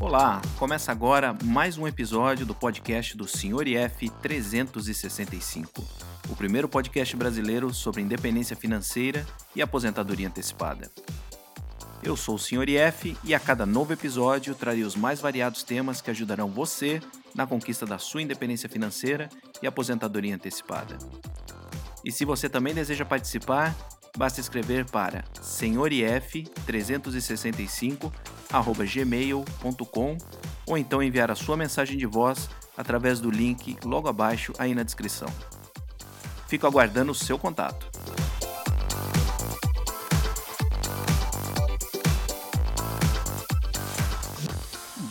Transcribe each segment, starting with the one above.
Olá, começa agora mais um episódio do podcast do Sr. IF 365, o primeiro podcast brasileiro sobre independência financeira e aposentadoria antecipada. Eu sou o Sr. IF e a cada novo episódio trarei os mais variados temas que ajudarão você na conquista da sua independência financeira e aposentadoria antecipada. E se você também deseja participar, basta escrever para senhorif365@gmail.com ou então enviar a sua mensagem de voz através do link logo abaixo aí na descrição. Fico aguardando o seu contato.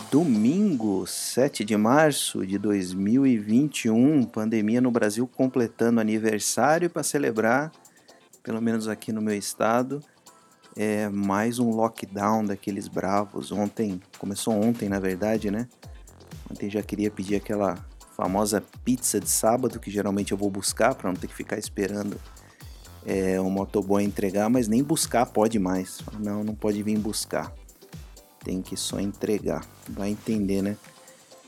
Domingo, 7 de março de 2021, pandemia no Brasil completando aniversário para celebrar pelo menos aqui no meu estado, é mais um lockdown daqueles bravos. Ontem, começou ontem na verdade, né? Ontem já queria pedir aquela famosa pizza de sábado que geralmente eu vou buscar para não ter que ficar esperando é, o motoboy entregar, mas nem buscar pode mais. Não, não pode vir buscar. Tem que só entregar. Vai entender, né?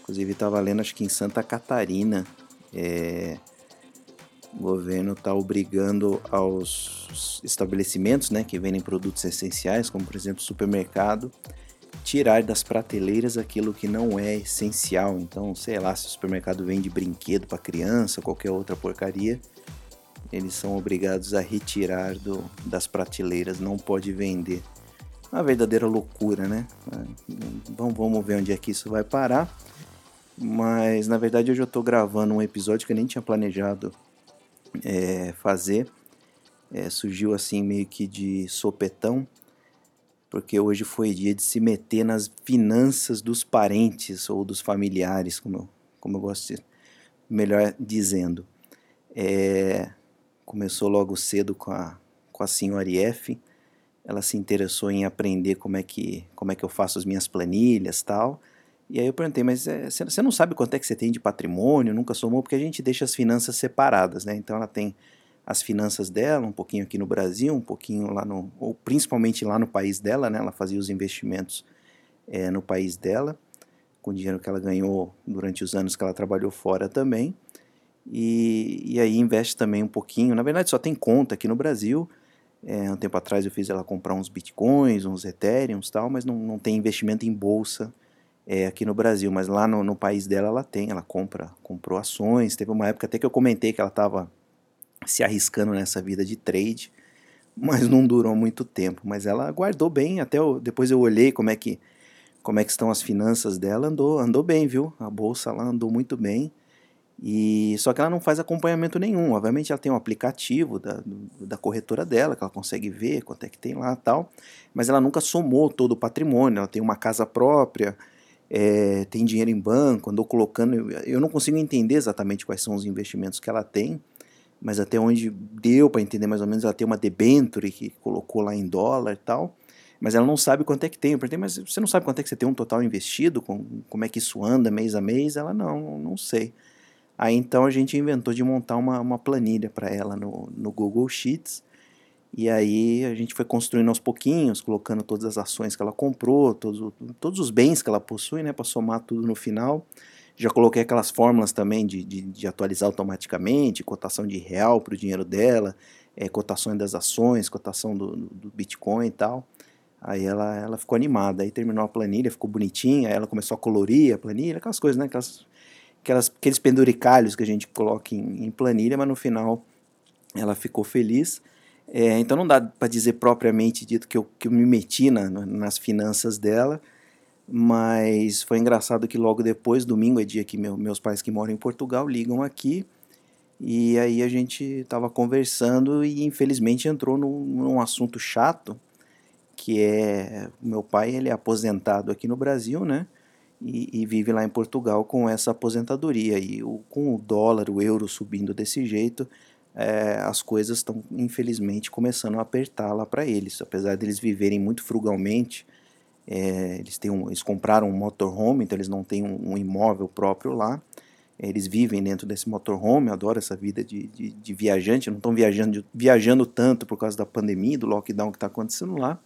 Inclusive estava lendo, acho que em Santa Catarina, é, o governo está obrigando aos estabelecimentos né, que vendem produtos essenciais, como por exemplo supermercado, tirar das prateleiras aquilo que não é essencial. Então, sei lá, se o supermercado vende brinquedo para criança, qualquer outra porcaria, eles são obrigados a retirar do, das prateleiras, não pode vender. Uma verdadeira loucura, né? Vamos, vamos ver onde é que isso vai parar. Mas na verdade hoje eu estou gravando um episódio que eu nem tinha planejado é, fazer. É, surgiu assim meio que de sopetão, porque hoje foi dia de se meter nas finanças dos parentes ou dos familiares, como eu, como eu gosto de, melhor dizendo. É, começou logo cedo com a, com a senhora IF, ela se interessou em aprender como é que, como é que eu faço as minhas planilhas tal. E aí eu perguntei, mas é, você não sabe quanto é que você tem de patrimônio, nunca somou, porque a gente deixa as finanças separadas, né? Então ela tem as finanças dela, um pouquinho aqui no Brasil, um pouquinho lá no, ou principalmente lá no país dela, né? Ela fazia os investimentos é, no país dela, com o dinheiro que ela ganhou durante os anos que ela trabalhou fora também. E, e aí investe também um pouquinho, na verdade só tem conta aqui no Brasil, é, um tempo atrás eu fiz ela comprar uns bitcoins, uns ethereum tal, mas não, não tem investimento em bolsa, é, aqui no Brasil, mas lá no, no, país dela ela tem, ela compra, comprou ações. Teve uma época até que eu comentei que ela estava se arriscando nessa vida de trade, mas não durou muito tempo. Mas ela guardou bem, até eu, depois eu olhei como é que como é que estão as finanças dela, andou, andou bem, viu? A bolsa lá andou muito bem. E só que ela não faz acompanhamento nenhum. Obviamente ela tem um aplicativo da, da corretora dela que ela consegue ver quanto é que tem lá, tal. Mas ela nunca somou todo o patrimônio. Ela tem uma casa própria, é, tem dinheiro em banco, andou colocando. Eu não consigo entender exatamente quais são os investimentos que ela tem, mas até onde deu para entender mais ou menos, ela tem uma debenture que colocou lá em dólar e tal, mas ela não sabe quanto é que tem. Eu perguntei, mas você não sabe quanto é que você tem um total investido? Com, como é que isso anda mês a mês? Ela, não, não sei. Aí então a gente inventou de montar uma, uma planilha para ela no, no Google Sheets e aí a gente foi construindo aos pouquinhos, colocando todas as ações que ela comprou, todos, todos os bens que ela possui, né, para somar tudo no final. Já coloquei aquelas fórmulas também de, de, de atualizar automaticamente, cotação de real para o dinheiro dela, é, cotações das ações, cotação do, do, Bitcoin e tal. Aí ela, ela ficou animada, aí terminou a planilha, ficou bonitinha, aí ela começou a colorir a planilha, aquelas coisas, né, aquelas, aquelas, aqueles penduricalhos que a gente coloca em, em planilha, mas no final ela ficou feliz. É, então não dá para dizer propriamente dito que eu, que eu me meti na, nas finanças dela, mas foi engraçado que logo depois, domingo é dia que meu, meus pais que moram em Portugal ligam aqui, e aí a gente estava conversando e infelizmente entrou num, num, assunto chato, que é meu pai ele é aposentado aqui no Brasil, né? E, e vive lá em Portugal com essa aposentadoria e o, com o dólar, o euro subindo desse jeito, é, as coisas estão infelizmente começando a apertar lá para eles. Apesar deles viverem muito frugalmente, é, eles, têm um, eles compraram um motorhome, então eles não têm um, um imóvel próprio lá. Eles vivem dentro desse motorhome, adoro essa vida de, de, de viajante, não estão viajando, viajando tanto por causa da pandemia, do lockdown que está acontecendo lá,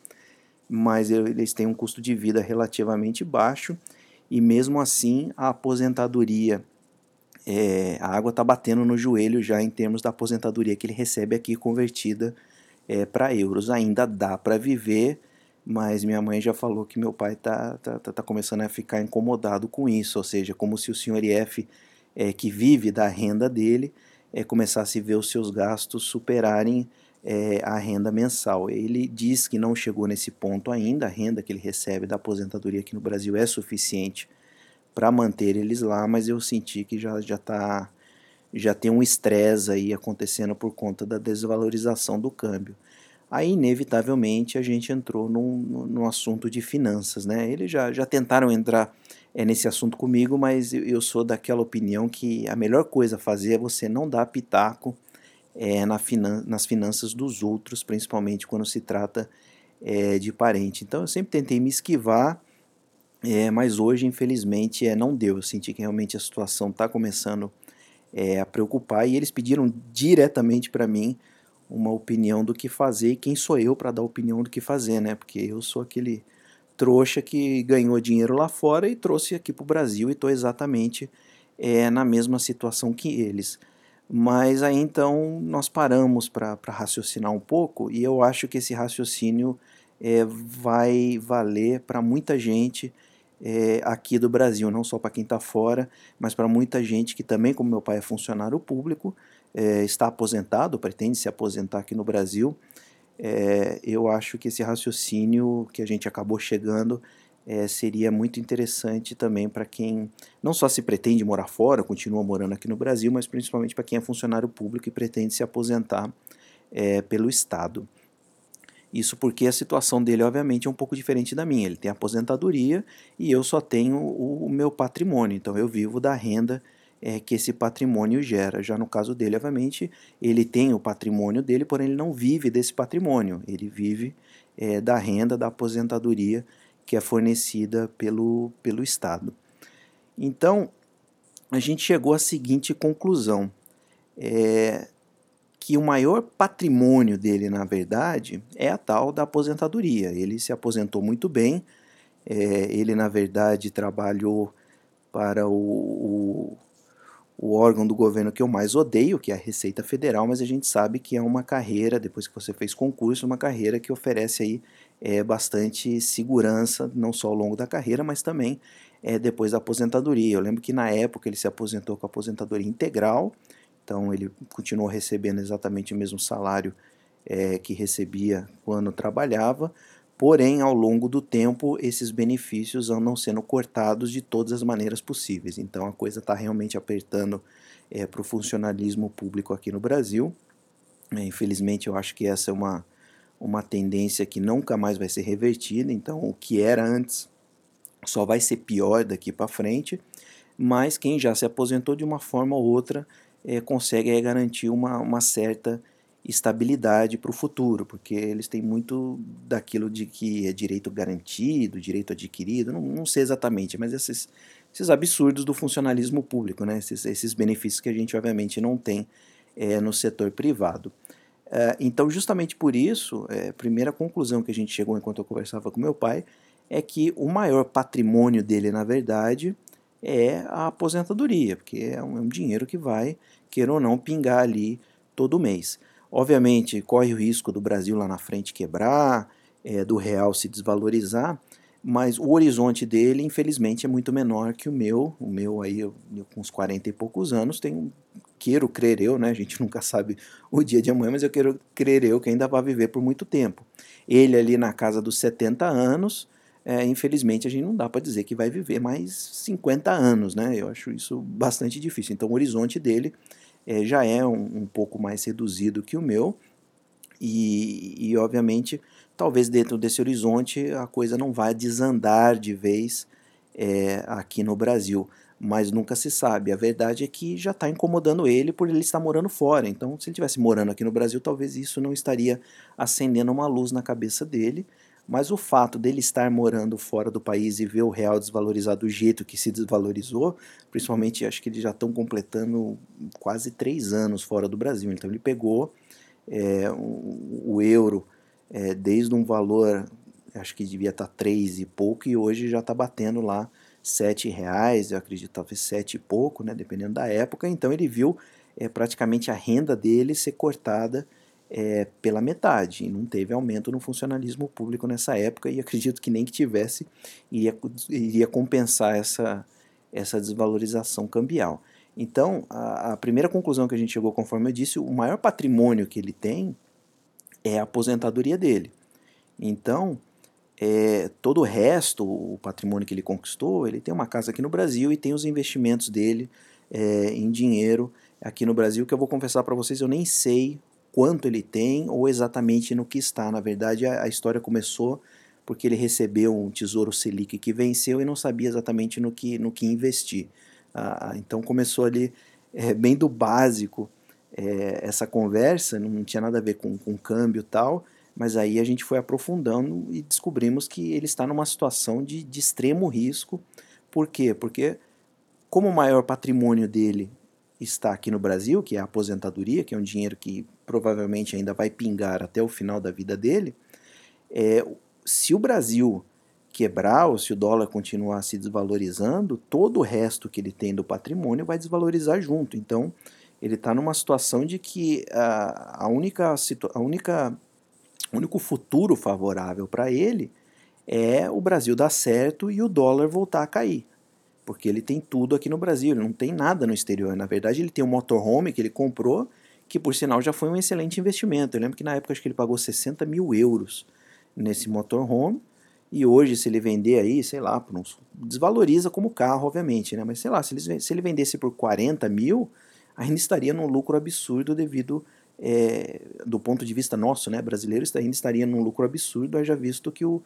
mas eles têm um custo de vida relativamente baixo e mesmo assim a aposentadoria, é, a água está batendo no joelho já em termos da aposentadoria que ele recebe aqui convertida é, para euros. Ainda dá para viver, mas minha mãe já falou que meu pai está tá, tá, tá, começando a ficar incomodado com isso, ou seja, como se o senhor IF, é, que vive da renda dele, é, começasse a ver os seus gastos superarem é, a renda mensal. Ele diz que não chegou nesse ponto ainda, a renda que ele recebe da aposentadoria aqui no Brasil é suficiente para manter eles lá, mas eu senti que já já tá já tem um estresse aí acontecendo por conta da desvalorização do câmbio. Aí, inevitavelmente, a gente entrou num, num assunto de finanças, né? Eles já, já tentaram entrar é, nesse assunto comigo, mas eu, sou daquela opinião que a melhor coisa a fazer é você não dar pitaco é, na finan nas finanças dos outros, principalmente quando se trata é, de parente. Então eu sempre tentei me esquivar, é, mas hoje, infelizmente, é, não deu. Eu senti que realmente a situação está começando é, a preocupar e eles pediram diretamente para mim uma opinião do que fazer e quem sou eu para dar opinião do que fazer, né? Porque eu sou aquele trouxa que ganhou dinheiro lá fora e trouxe aqui para o Brasil e estou exatamente é, na mesma situação que eles. Mas aí então nós paramos para raciocinar um pouco e eu acho que esse raciocínio é, vai valer para muita gente é, aqui do Brasil, não só para quem está fora, mas para muita gente que também, como meu pai é funcionário público, é, está aposentado, pretende se aposentar aqui no Brasil. É, eu acho que esse raciocínio que a gente acabou chegando é, seria muito interessante também para quem não só se pretende morar fora, continua morando aqui no Brasil, mas principalmente para quem é funcionário público e pretende se aposentar é, pelo Estado. Isso porque a situação dele, obviamente, é um pouco diferente da minha. Ele tem aposentadoria e eu só tenho o, o meu patrimônio, então eu vivo da renda é, que esse patrimônio gera. Já no caso dele, obviamente, ele tem o patrimônio dele, porém ele não vive desse patrimônio, ele vive é, da renda da aposentadoria que é fornecida pelo, pelo Estado. Então, a gente chegou à seguinte conclusão: é, que o maior patrimônio dele, na verdade, é a tal da aposentadoria. Ele se aposentou muito bem, é, ele, na verdade, trabalhou para o, o, o, órgão do governo que eu mais odeio, que é a Receita Federal, mas a gente sabe que é uma carreira, depois que você fez concurso, uma carreira que oferece aí é, bastante segurança, não só ao longo da carreira, mas também é, depois da aposentadoria. Eu lembro que na época ele se aposentou com a aposentadoria integral, então ele continuou recebendo exatamente o mesmo salário é, que recebia quando trabalhava, porém ao longo do tempo esses benefícios andam sendo cortados de todas as maneiras possíveis. Então a coisa está realmente apertando é, para o funcionalismo público aqui no Brasil. É, infelizmente eu acho que essa é uma uma tendência que nunca mais vai ser revertida, então o que era antes só vai ser pior daqui para frente, mas quem já se aposentou de uma forma ou outra é, consegue é, garantir uma, uma certa estabilidade para o futuro, porque eles têm muito daquilo de que é direito garantido, direito adquirido, não, não sei exatamente, mas esses, esses absurdos do funcionalismo público, né? esses, esses benefícios que a gente obviamente não tem é, no setor privado. É, então, justamente por isso, é, a primeira conclusão que a gente chegou enquanto eu conversava com meu pai é que o maior patrimônio dele, na verdade, é a aposentadoria, porque é um, é um dinheiro que vai, queira ou não, pingar ali todo mês. Obviamente, corre o risco do Brasil lá na frente quebrar, é, do real se desvalorizar, mas o horizonte dele, infelizmente, é muito menor que o meu. O meu aí, eu, eu, com uns 40 e poucos anos, tem queiro crer eu, né? A gente nunca sabe o dia de amanhã, mas eu quero crer eu que ainda vai viver por muito tempo. Ele ali na casa dos 70 anos, é, infelizmente a gente não dá para dizer que vai viver mais 50 anos, né? Eu acho isso bastante difícil. Então o horizonte dele é, já é um, um, pouco mais reduzido que o meu e, e, obviamente, talvez dentro desse horizonte a coisa não vai desandar de vez é, aqui no Brasil mas nunca se sabe. A verdade é que já está incomodando ele por ele estar morando fora. Então, se ele estivesse morando aqui no Brasil, talvez isso não estaria acendendo uma luz na cabeça dele. Mas o fato dele estar morando fora do país e ver o real desvalorizado do jeito que se desvalorizou, principalmente acho que eles já estão completando quase três anos fora do Brasil. Então ele pegou é, o, o euro é, desde um valor, acho que devia estar tá três e pouco, e hoje já está batendo lá sete reais, eu acredito talvez sete e pouco, né, dependendo da época. Então ele viu é, praticamente a renda dele ser cortada é, pela metade. E não teve aumento no funcionalismo público nessa época e acredito que nem que tivesse iria, iria compensar essa, essa desvalorização cambial. Então, a, a, primeira conclusão que a gente chegou, conforme eu disse, o maior patrimônio que ele tem é a aposentadoria dele. Então, é, todo o resto, o patrimônio que ele conquistou, ele tem uma casa aqui no Brasil e tem os investimentos dele é, em dinheiro aqui no Brasil, que eu vou confessar para vocês, eu nem sei quanto ele tem ou exatamente no que está. Na verdade, a, a história começou porque ele recebeu um tesouro Selic que venceu e não sabia exatamente no que, no que investir. Ah, então começou ali é, bem do básico é, essa conversa, não tinha nada a ver com, com câmbio e tal, mas aí a gente foi aprofundando e descobrimos que ele está numa situação de, de extremo risco. Por quê? Porque como o maior patrimônio dele está aqui no Brasil, que é a aposentadoria, que é um dinheiro que provavelmente ainda vai pingar até o final da vida dele, é, se o Brasil quebrar ou se o dólar continuar se desvalorizando, todo o resto que ele tem do patrimônio vai desvalorizar junto. Então, ele está numa situação de que a, a única, a única único futuro favorável para ele é o Brasil dar certo e o dólar voltar a cair. Porque ele tem tudo aqui no Brasil, ele não tem nada no exterior. Na verdade, ele tem um motorhome que ele comprou, que por sinal já foi um excelente investimento. Eu lembro que na época acho que ele pagou 60 mil euros nesse motorhome. E hoje, se ele vender aí, sei lá, por uns, desvaloriza como carro, obviamente, né? Mas sei lá, se ele, se ele vendesse por 40 mil, ainda estaria num lucro absurdo devido é, do ponto de vista nosso, né, brasileiro, ainda estaria num lucro absurdo, haja visto que o,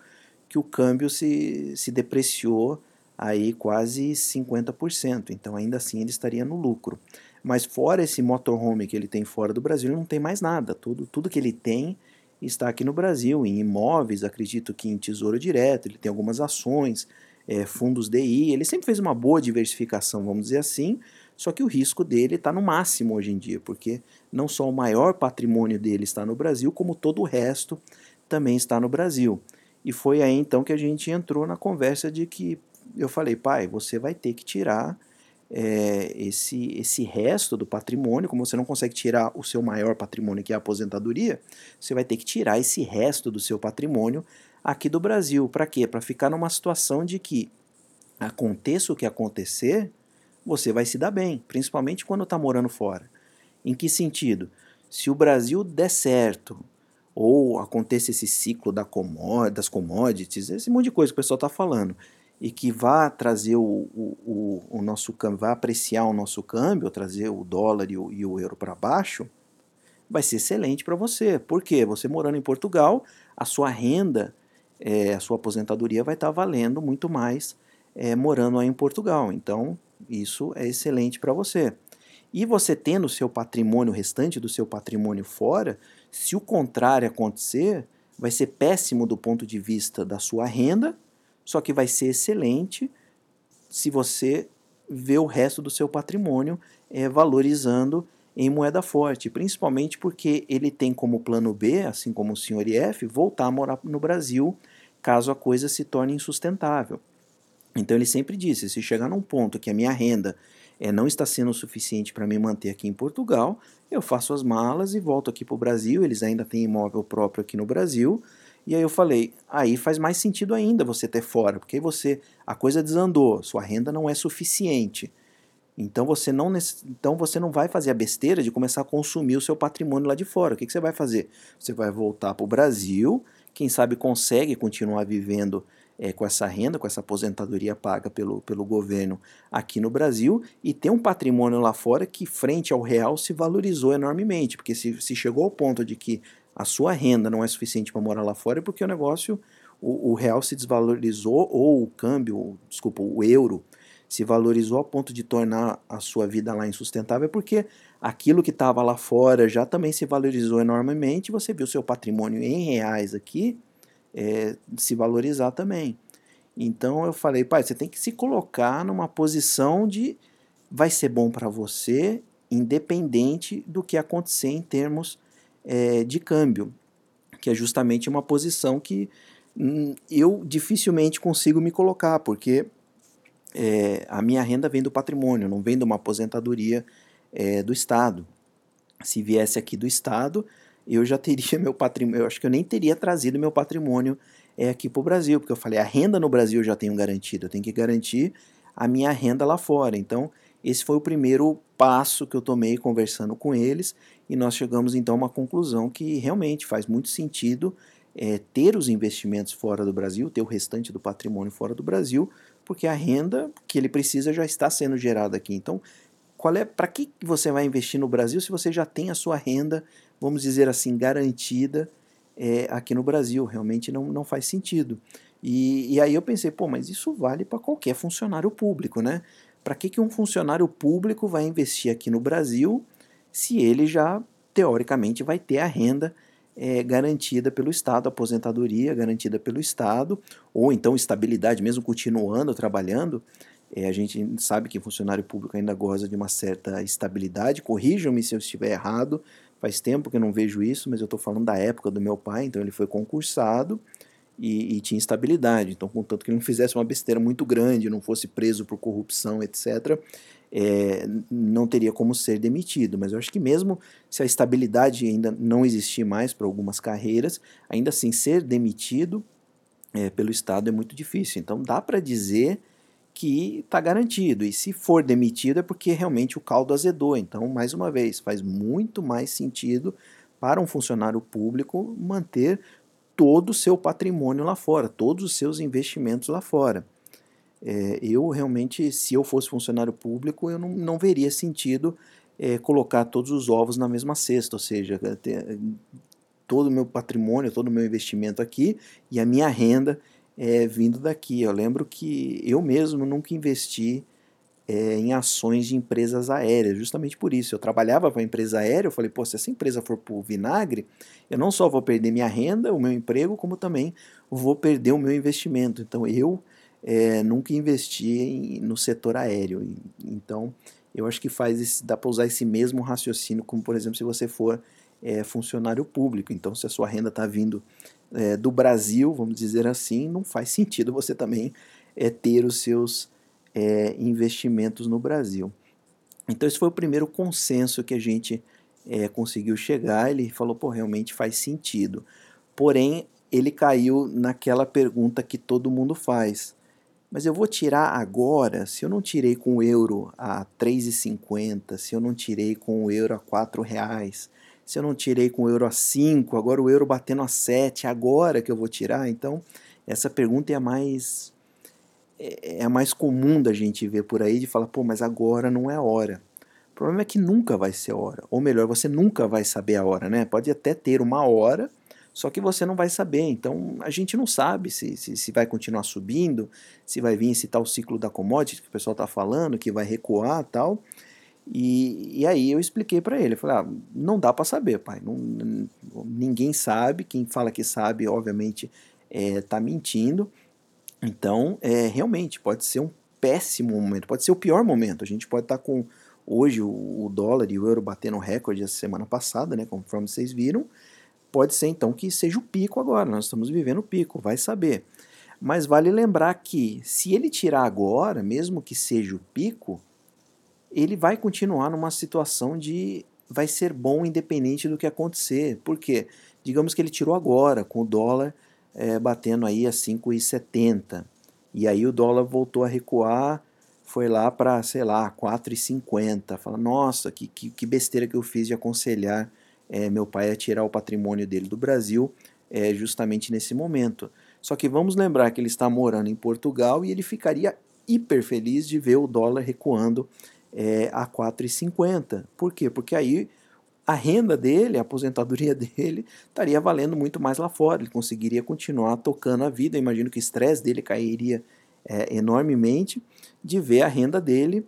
que o câmbio se, se depreciou aí quase 50%, então ainda assim ele estaria no lucro. Mas fora esse motorhome que ele tem fora do Brasil, ele não tem mais nada, tudo, tudo que ele tem está aqui no Brasil, em imóveis, acredito que em tesouro direto, ele tem algumas ações, é, fundos DI, ele sempre fez uma boa diversificação, vamos dizer assim, só que o risco dele está no máximo hoje em dia, porque não só o maior patrimônio dele está no Brasil, como todo o resto também está no Brasil. E foi aí então que a gente entrou na conversa de que eu falei, pai, você vai ter que tirar é, esse, esse resto do patrimônio, como você não consegue tirar o seu maior patrimônio, que é a aposentadoria, você vai ter que tirar esse resto do seu patrimônio aqui do Brasil. Para quê? Para ficar numa situação de que aconteça o que acontecer, você vai se dar bem, principalmente quando está morando fora. Em que sentido? Se o Brasil der certo, ou aconteça esse ciclo da das commodities, esse monte de coisa que o pessoal está falando, e que vá trazer o, o, o, o nosso câmbio, vá apreciar o nosso câmbio, trazer o dólar e o, e o euro para baixo, vai ser excelente para você. Por quê? Você morando em Portugal, a sua renda, é, a sua aposentadoria vai estar tá valendo muito mais é, morando aí em Portugal. Então, isso é excelente para você. E você tendo o seu patrimônio, o restante do seu patrimônio fora, se o contrário acontecer, vai ser péssimo do ponto de vista da sua renda, só que vai ser excelente se você vê o resto do seu patrimônio é, valorizando em moeda forte, principalmente porque ele tem como plano B, assim como o senhor IF, voltar a morar no Brasil caso a coisa se torne insustentável. Então ele sempre disse: se chegar num ponto que a minha renda é, não está sendo suficiente para me manter aqui em Portugal, eu faço as malas e volto aqui para o Brasil. Eles ainda têm imóvel próprio aqui no Brasil. E aí eu falei, aí faz mais sentido ainda você ter fora, porque você a coisa desandou, sua renda não é suficiente. Então você não então você não vai fazer a besteira de começar a consumir o seu patrimônio lá de fora. O que, que você vai fazer? Você vai voltar para o Brasil, quem sabe consegue continuar vivendo é, com essa renda, com essa aposentadoria paga pelo, pelo governo aqui no Brasil e tem um patrimônio lá fora que, frente ao real, se valorizou enormemente. Porque se, se chegou ao ponto de que a sua renda não é suficiente para morar lá fora, é porque o negócio, o, o real se desvalorizou, ou o câmbio, desculpa, o euro se valorizou a ponto de tornar a sua vida lá insustentável, é porque aquilo que estava lá fora já também se valorizou enormemente, você viu seu patrimônio em reais aqui é, se valorizar também. Então eu falei, pai, você tem que se colocar numa posição de vai ser bom para você, independente do que acontecer em termos é, de câmbio, que é justamente uma posição que hum, eu dificilmente consigo me colocar, porque é, a minha renda vem do patrimônio, não vem de uma aposentadoria é, do Estado. Se viesse aqui do Estado, eu já teria meu patrimônio, eu acho que eu nem teria trazido meu patrimônio é, aqui para o Brasil, porque eu falei, a renda no Brasil eu já tenho garantida, eu tenho que garantir a minha renda lá fora. Então, esse foi o primeiro passo que eu tomei conversando com eles e nós chegamos então a uma conclusão que realmente faz muito sentido é, ter os investimentos fora do Brasil, ter o restante do patrimônio fora do Brasil, porque a renda que ele precisa já está sendo gerada aqui. Então, qual é para que você vai investir no Brasil se você já tem a sua renda, vamos dizer assim, garantida é, aqui no Brasil? Realmente não, não faz sentido. E, e aí eu pensei, pô, mas isso vale para qualquer funcionário público, né? Para que, que um funcionário público vai investir aqui no Brasil se ele já, teoricamente, vai ter a renda é, garantida pelo Estado, aposentadoria garantida pelo Estado, ou então estabilidade, mesmo continuando trabalhando. É, a gente sabe que funcionário público ainda goza de uma certa estabilidade. Corrijam-me se eu estiver errado. Faz tempo que eu não vejo isso, mas eu estou falando da época do meu pai. Então ele foi concursado e, e, tinha estabilidade. Então, contanto que ele não fizesse uma besteira muito grande, não fosse preso por corrupção, etc., é, não teria como ser demitido. Mas eu acho que mesmo se a estabilidade ainda não existir mais para algumas carreiras, ainda assim ser demitido é, pelo Estado é muito difícil. Então dá para dizer que está garantido. E se for demitido é porque realmente o caldo azedou. Então, mais uma vez, faz muito mais sentido para um funcionário público manter todo o seu patrimônio lá fora, todos os seus investimentos lá fora. É, eu realmente, se eu fosse funcionário público, eu não, não veria sentido é, colocar todos os ovos na mesma cesta, ou seja, ter, todo o meu patrimônio, todo o meu investimento aqui e a minha renda é, vindo daqui. Eu lembro que eu mesmo nunca investi é, em ações de empresas aéreas, justamente por isso. Eu trabalhava para uma empresa aérea, eu falei, pô, se essa empresa for por vinagre, eu não só vou perder minha renda, o meu emprego, como também vou perder o meu investimento. Então eu é, nunca investi em, no setor aéreo. Então, eu acho que faz esse, dá para usar esse mesmo raciocínio, como por exemplo, se você for é, funcionário público. Então, se a sua renda está vindo é, do Brasil, vamos dizer assim, não faz sentido você também é, ter os seus é, investimentos no Brasil. Então, esse foi o primeiro consenso que a gente é, conseguiu chegar. Ele falou, pô, realmente faz sentido. Porém, ele caiu naquela pergunta que todo mundo faz mas eu vou tirar agora, se eu não tirei com o euro a 3,50, se eu não tirei com o euro a 4 reais, se eu não tirei com o euro a 5, agora o euro batendo a 7, agora que eu vou tirar? Então, essa pergunta é a mais é, é mais comum da gente ver por aí de falar, pô, mas agora não é hora. O problema é que nunca vai ser hora, ou melhor, você nunca vai saber a hora, né? Pode até ter uma hora, só que você não vai saber. Então a gente não sabe se, se, se vai continuar subindo, se vai vir esse tal ciclo da commodity que o pessoal está falando, que vai recuar tal. E, e aí eu expliquei para ele, eu falei, ah, não dá para saber, pai, não, ninguém sabe, quem fala que sabe, obviamente, está é, mentindo. Então, é, realmente, pode ser um péssimo momento, pode ser o pior momento. A gente pode estar tá com hoje o, o, dólar e o euro batendo recorde essa semana passada, né, conforme vocês viram, Pode ser então que seja o pico agora, nós estamos vivendo o pico, vai saber. Mas vale lembrar que se ele tirar agora, mesmo que seja o pico, ele vai continuar numa situação de vai ser bom independente do que acontecer. Por quê? Digamos que ele tirou agora, com o dólar é, batendo aí a 5,70. E aí o dólar voltou a recuar, foi lá para, sei lá, 4,50. Fala, nossa, que, que, que besteira que eu fiz de aconselhar é, meu pai a tirar o patrimônio dele do Brasil é, justamente nesse momento. Só que vamos lembrar que ele está morando em Portugal e ele ficaria hiper feliz de ver o dólar recuando é, a 4,50. Por quê? Porque aí a renda dele, a aposentadoria dele, estaria valendo muito mais lá fora. Ele conseguiria continuar tocando a vida. Eu imagino que o estresse dele cairia é, enormemente de ver a renda dele,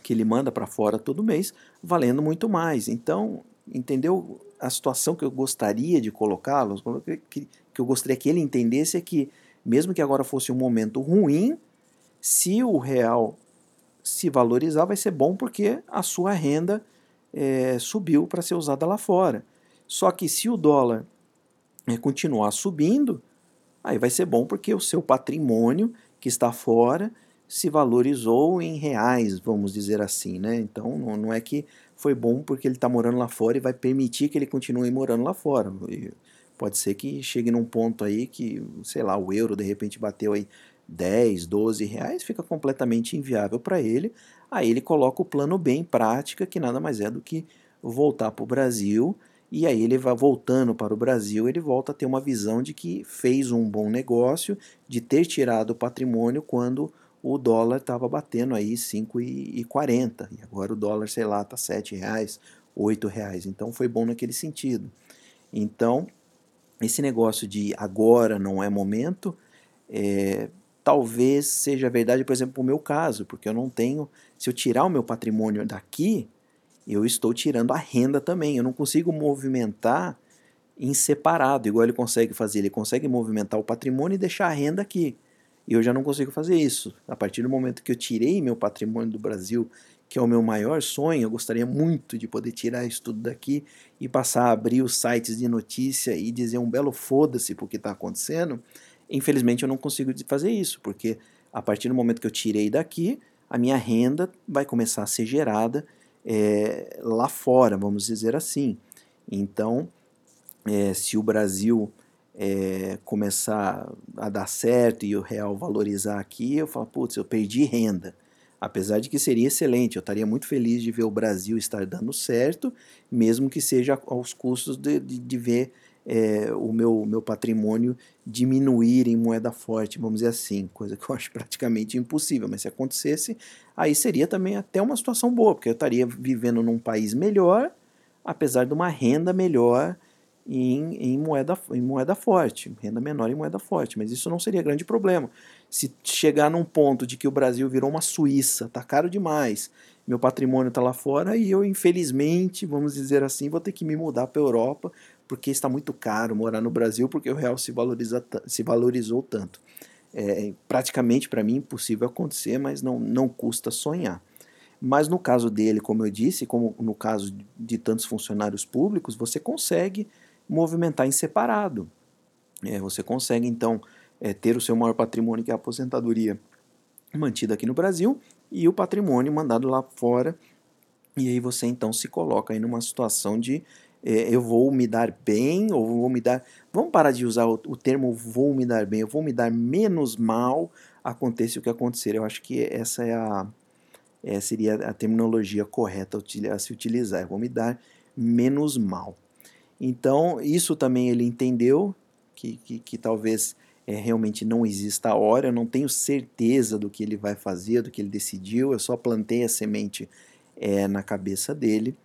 que ele manda para fora todo mês, valendo muito mais. Então, entendeu a situação que eu gostaria de colocá-lo, que, que eu gostaria que ele entendesse é que, mesmo que agora fosse um momento ruim, se o real se valorizar, vai ser bom porque a sua renda é, subiu para ser usada lá fora. Só que se o dólar é, continuar subindo, aí vai ser bom porque o seu patrimônio que está fora se valorizou em reais, vamos dizer assim, né? Então não, não é que foi bom porque ele está morando lá fora e vai permitir que ele continue morando lá fora. E pode ser que chegue num ponto aí que, sei lá, o euro de repente bateu aí 10, 12 reais, fica completamente inviável para ele. Aí ele coloca o plano B em prática, que nada mais é do que voltar para o Brasil. E aí ele vai voltando para o Brasil, ele volta a ter uma visão de que fez um bom negócio, de ter tirado o patrimônio quando o dólar estava batendo aí 5,40 e agora o dólar, sei lá, está 7 reais, 8 reais. Então foi bom naquele sentido. Então, esse negócio de agora não é momento, é, talvez seja verdade, por exemplo, no meu caso, porque eu não tenho. Se eu tirar o meu patrimônio daqui, eu estou tirando a renda também. Eu não consigo movimentar em separado, igual ele consegue fazer. Ele consegue movimentar o patrimônio e deixar a renda aqui. E eu já não consigo fazer isso. A partir do momento que eu tirei meu patrimônio do Brasil, que é o meu maior sonho, eu gostaria muito de poder tirar isso tudo daqui e passar a abrir os sites de notícia e dizer um belo foda-se por que está acontecendo. Infelizmente eu não consigo fazer isso, porque a partir do momento que eu tirei daqui, a minha renda vai começar a ser gerada é, lá fora, vamos dizer assim. Então, é, se o Brasil é, começar a dar certo e o real valorizar aqui, eu falo, putz, eu perdi renda. Apesar de que seria excelente, eu estaria muito feliz de ver o Brasil estar dando certo, mesmo que seja aos custos de, de, de ver é, o meu, meu patrimônio diminuir em moeda forte, vamos dizer assim, coisa que eu acho praticamente impossível, mas se acontecesse, aí seria também até uma situação boa, porque eu estaria vivendo num país melhor, apesar de uma renda melhor em, em, moeda, em moeda forte, renda menor em moeda forte, mas isso não seria grande problema. Se chegar num ponto de que o Brasil virou uma Suíça, tá caro demais, meu patrimônio está lá fora e eu, infelizmente, vamos dizer assim, vou ter que me mudar para a Europa porque está muito caro morar no Brasil porque o real se, valoriza, se valorizou tanto. É praticamente para mim impossível acontecer, mas não, não custa sonhar. Mas no caso dele, como eu disse, como no caso de tantos funcionários públicos, você consegue movimentar em separado. É, você consegue, então, é, ter o seu maior patrimônio, que é a aposentadoria, mantida aqui no Brasil, e o patrimônio mandado lá fora. E aí você, então, se coloca aí numa situação de é, eu vou me dar bem, ou vou me dar. Vamos parar de usar o, o termo vou me dar bem, eu vou me dar menos mal, aconteça o que acontecer. Eu acho que essa é a. É, seria a terminologia correta a se utilizar. Eu vou me dar menos mal. Então, isso também ele entendeu, que, que, que talvez é, realmente não exista a hora, eu não tenho certeza do que ele vai fazer, do que ele decidiu, eu só plantei a semente é, na cabeça dele.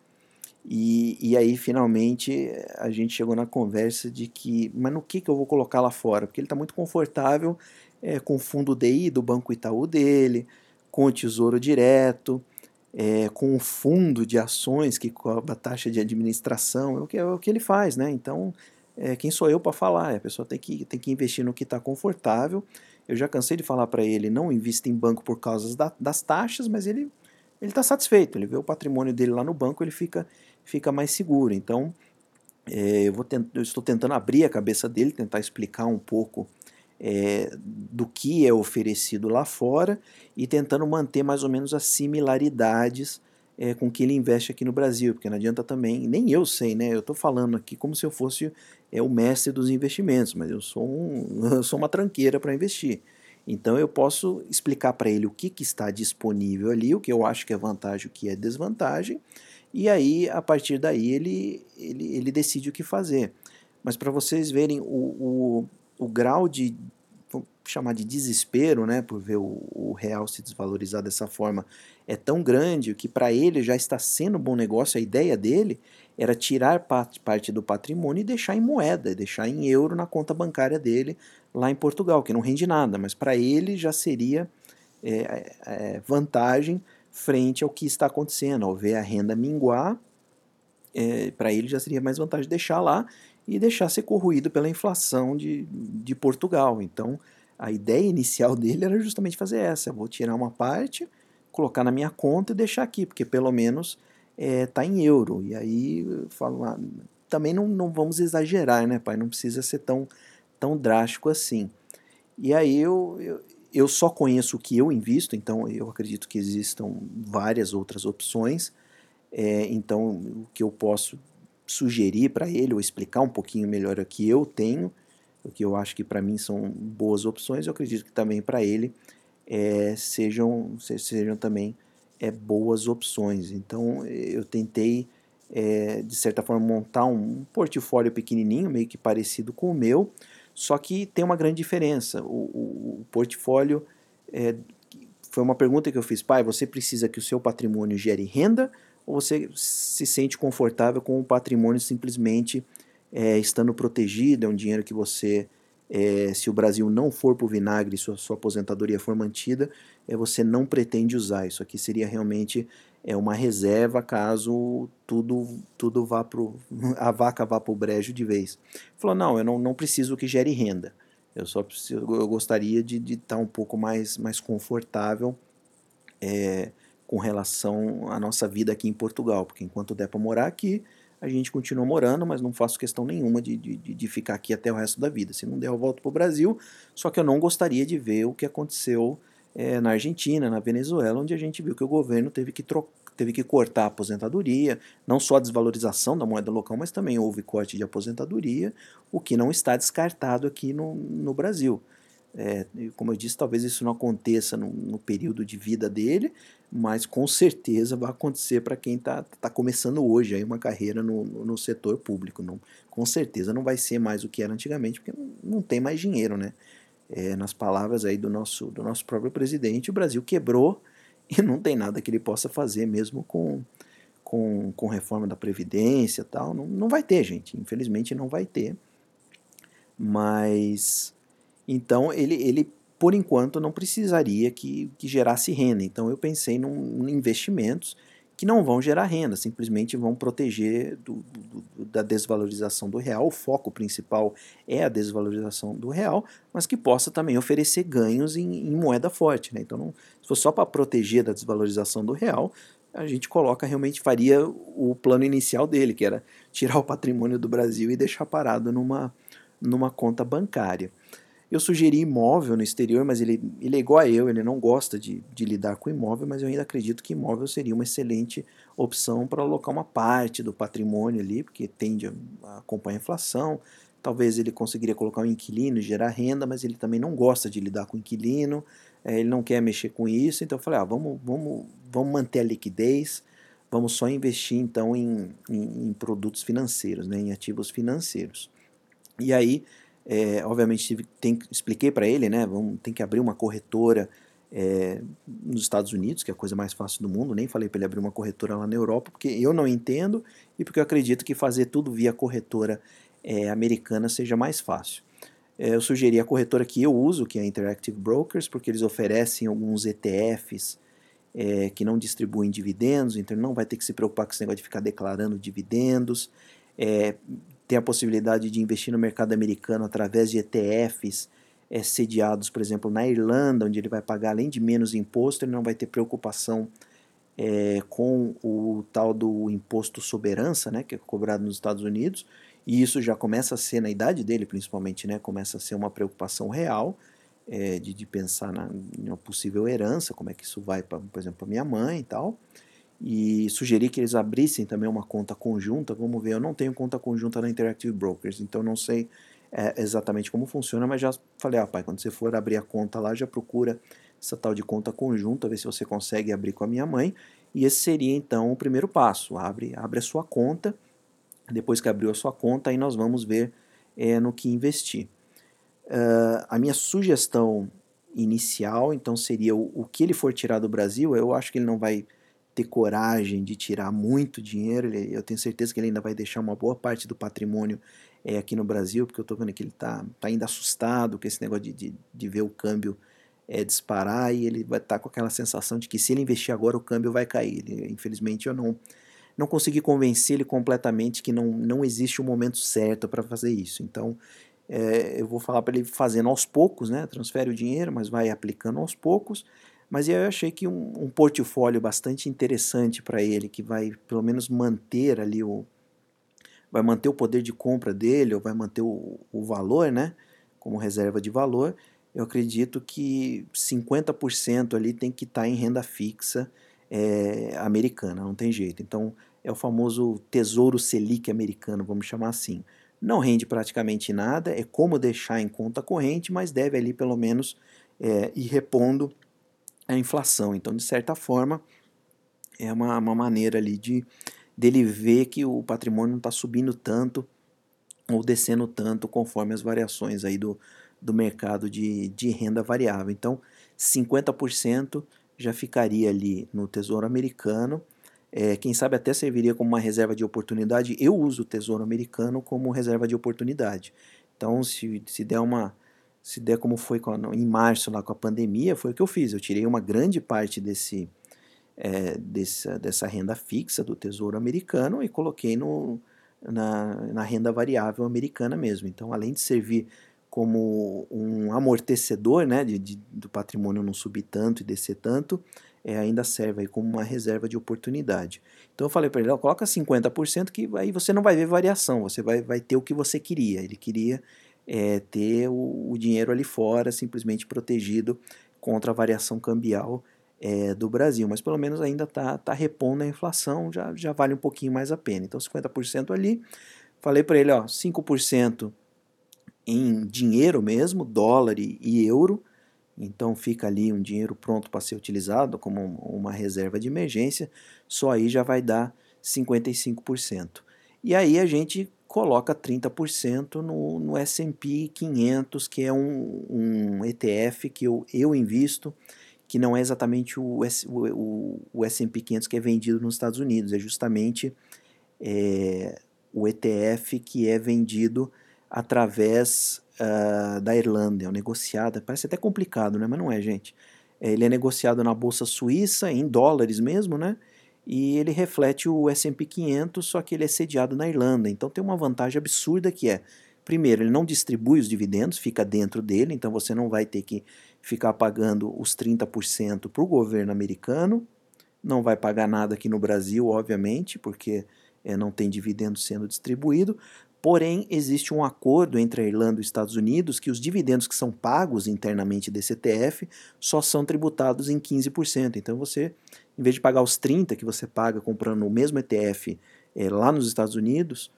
E, e aí, finalmente, a gente chegou na conversa de que, mas no que, que eu vou colocar lá fora? Porque ele está muito confortável é, com o fundo DI do Banco Itaú dele, com o Tesouro Direto, é, com o fundo de ações que cobra taxa de administração, é o que, é o que ele faz, né? Então, é, quem sou eu para falar? A pessoa tem que, tem que investir no que está confortável. Eu já cansei de falar para ele, não invista em banco por causa da, das taxas, mas ele ele está satisfeito, ele vê o patrimônio dele lá no banco, ele fica, fica mais seguro. Então, é, eu, tent, eu estou tentando abrir a cabeça dele, tentar explicar um pouco é, do que é oferecido lá fora e tentando manter mais ou menos as similaridades é, com que ele investe aqui no Brasil, porque não adianta também, nem eu sei, né? Eu estou falando aqui como se eu fosse é, o mestre dos investimentos, mas eu sou, um, eu sou uma tranqueira para investir. Então eu posso explicar para ele o que, que está disponível ali, o que eu acho que é vantagem, o que é desvantagem, e aí a partir daí ele, ele, ele decide o que fazer. Mas para vocês verem o, o, o grau de, chamar de desespero, né, por ver o, o real se desvalorizar dessa forma, é tão grande que para ele já está sendo um bom negócio. A ideia dele era tirar parte do patrimônio e deixar em moeda, deixar em euro na conta bancária dele lá em Portugal, que não rende nada, mas para ele já seria é, é, vantagem frente ao que está acontecendo, ao ver a renda minguar, é, para ele já seria mais vantagem deixar lá e deixar ser corroído pela inflação de, de Portugal. Então, a ideia inicial dele era justamente fazer essa: eu vou tirar uma parte, colocar na minha conta e deixar aqui, porque pelo menos está é, em euro. E aí, falo, ah, também não, não vamos exagerar, né, pai? Não precisa ser tão, tão drástico assim. E aí eu, eu, eu só conheço o que eu invisto, então eu acredito que existam várias outras opções. É, então, o que eu posso sugerir para ele ou explicar um pouquinho melhor o que eu tenho, o que eu acho que para mim são boas opções, eu acredito que também para ele é, sejam, sejam também é, boas opções. Então, eu tentei, é, de certa forma, montar um portfólio pequenininho, meio que parecido com o meu, só que tem uma grande diferença. O, o, o portfólio é, foi uma pergunta que eu fiz, pai, você precisa que o seu patrimônio gere renda ou você se sente confortável com o patrimônio simplesmente é, estando protegido, é um dinheiro que você, é, se o Brasil não for para o vinagre e sua, sua aposentadoria for mantida, é, você não pretende usar. Isso aqui seria realmente é uma reserva caso tudo tudo vá pro a vaca vá para o brejo de vez. Falou não, eu não, não preciso que gere renda. Eu só preciso, eu gostaria de estar tá um pouco mais mais confortável é, com relação à nossa vida aqui em Portugal, porque enquanto der para morar aqui a gente continua morando, mas não faço questão nenhuma de, de, de ficar aqui até o resto da vida. Se não der, eu volto para o Brasil. Só que eu não gostaria de ver o que aconteceu é, na Argentina, na Venezuela, onde a gente viu que o governo teve que, teve que cortar a aposentadoria, não só a desvalorização da moeda local, mas também houve corte de aposentadoria, o que não está descartado aqui no, no Brasil. É, como eu disse, talvez isso não aconteça no, no, período de vida dele, mas com certeza vai acontecer para quem está tá começando hoje aí uma carreira no, no, setor público. Não, com certeza não vai ser mais o que era antigamente, porque não, não tem mais dinheiro, né? É, nas palavras aí do nosso, do nosso próprio presidente, o Brasil quebrou e não tem nada que ele possa fazer mesmo com, com, com reforma da Previdência tal. Não, não vai ter, gente. Infelizmente não vai ter. Mas então ele, ele por enquanto não precisaria que, que gerasse renda. Então eu pensei em investimentos que não vão gerar renda, simplesmente vão proteger do, do, da desvalorização do real. O foco principal é a desvalorização do real, mas que possa também oferecer ganhos em, em moeda forte. Né? Então, não, se for só para proteger da desvalorização do real, a gente coloca, realmente faria o plano inicial dele, que era tirar o patrimônio do Brasil e deixar parado numa, numa conta bancária. Eu sugeri imóvel no exterior, mas ele, ele é igual a eu, ele não gosta de, de lidar com imóvel, mas eu ainda acredito que imóvel seria uma excelente opção para alocar uma parte do patrimônio ali, porque tende a acompanhar a inflação. Talvez ele conseguiria colocar um inquilino e gerar renda, mas ele também não gosta de lidar com inquilino, é, ele não quer mexer com isso. Então eu falei, ah, vamos, vamos, vamos manter a liquidez, vamos só investir então em, em, em produtos financeiros, né, em ativos financeiros. E aí é, obviamente tive, tem, expliquei para ele, né? Vamos, tem que abrir uma corretora é, nos Estados Unidos, que é a coisa mais fácil do mundo. Nem falei para ele abrir uma corretora lá na Europa, porque eu não entendo e porque eu acredito que fazer tudo via corretora é, americana seja mais fácil. É, eu sugeri a corretora que eu uso, que é a Interactive Brokers, porque eles oferecem alguns ETFs é, que não distribuem dividendos, então não vai ter que se preocupar com esse negócio de ficar declarando dividendos. É, tem a possibilidade de investir no mercado americano através de ETFs é, sediados, por exemplo, na Irlanda, onde ele vai pagar além de menos imposto, ele não vai ter preocupação é, com o tal do imposto soberança, né, que é cobrado nos Estados Unidos, e isso já começa a ser, na idade dele principalmente, né, começa a ser uma preocupação real é, de, de pensar na, uma possível herança, como é que isso vai, pra, por exemplo, para minha mãe e tal e sugeri que eles abrissem também uma conta conjunta. Vamos ver, eu não tenho conta conjunta na Interactive Brokers, então não sei é, exatamente como funciona, mas já falei, ah, pai, quando você for abrir a conta lá, já procura essa tal de conta conjunta, ver se você consegue abrir com a minha mãe. E esse seria então o primeiro passo. Abre, abre a sua conta. Depois que abriu a sua conta, aí nós vamos ver é, no que investir. Uh, a minha sugestão inicial, então, seria o, o que ele for tirar do Brasil. Eu acho que ele não vai ter coragem de tirar muito dinheiro. Ele, eu tenho certeza que ele ainda vai deixar uma boa parte do patrimônio é, aqui no Brasil, porque eu estou vendo que ele está tá ainda assustado com esse negócio de, de, de ver o câmbio é, disparar e ele vai estar tá com aquela sensação de que se ele investir agora o câmbio vai cair. Ele, infelizmente eu não não consegui convencer ele completamente que não, não existe um momento certo para fazer isso. Então é, eu vou falar para ele fazendo aos poucos, né? Transfere o dinheiro, mas vai aplicando aos poucos mas eu achei que um, um portfólio bastante interessante para ele, que vai pelo menos manter ali o. vai manter o poder de compra dele, ou vai manter o, o valor, né? Como reserva de valor, eu acredito que 50% ali tem que estar tá em renda fixa é, americana, não tem jeito. Então, é o famoso tesouro Selic americano, vamos chamar assim. Não rende praticamente nada, é como deixar em conta corrente, mas deve ali pelo menos é, ir repondo a inflação. Então, de certa forma, é uma, uma maneira ali de dele ver que o patrimônio não está subindo tanto ou descendo tanto conforme as variações aí do, do mercado de, de renda variável. Então, 50% já ficaria ali no Tesouro Americano. É, quem sabe até serviria como uma reserva de oportunidade. Eu uso o Tesouro Americano como reserva de oportunidade. Então, se, se der uma. Se der como foi em março lá com a pandemia, foi o que eu fiz. Eu tirei uma grande parte desse, é, dessa, dessa renda fixa do Tesouro Americano e coloquei no, na, na renda variável americana mesmo. Então, além de servir como um amortecedor né, de, de, do patrimônio não subir tanto e descer tanto, é, ainda serve aí como uma reserva de oportunidade. Então eu falei para ele, ó, coloca 50% que aí você não vai ver variação, você vai, vai ter o que você queria. Ele queria é, ter o, o, dinheiro ali fora, simplesmente protegido contra a variação cambial é, do Brasil, mas pelo menos ainda está tá repondo a inflação, já, já vale um pouquinho mais a pena. Então 50% ali, falei para ele, ó, 5% em dinheiro mesmo, dólar e, euro. Então fica ali um dinheiro pronto para ser utilizado como uma reserva de emergência, só aí já vai dar 55%. E aí a gente coloca 30% no, no S&P 500, que é um, um, ETF que eu, eu invisto, que não é exatamente o, o, o S&P 500 que é vendido nos Estados Unidos, é justamente é, o ETF que é vendido através uh, da Irlanda, é negociado, parece até complicado, né? mas não é, gente. Ele é negociado na Bolsa Suíça, em dólares mesmo, né? E ele reflete o S&P 500, só que ele é sediado na Irlanda. Então tem uma vantagem absurda que é, primeiro, ele não distribui os dividendos, fica dentro dele, então você não vai ter que ficar pagando os 30% para o governo americano, não vai pagar nada aqui no Brasil, obviamente, porque é, não tem dividendo sendo distribuído. Porém, existe um acordo entre a Irlanda e os Estados Unidos que os dividendos que são pagos internamente desse ETF só são tributados em 15%. Então, você, em vez de pagar os 30% que você paga comprando o mesmo ETF é, lá nos Estados Unidos,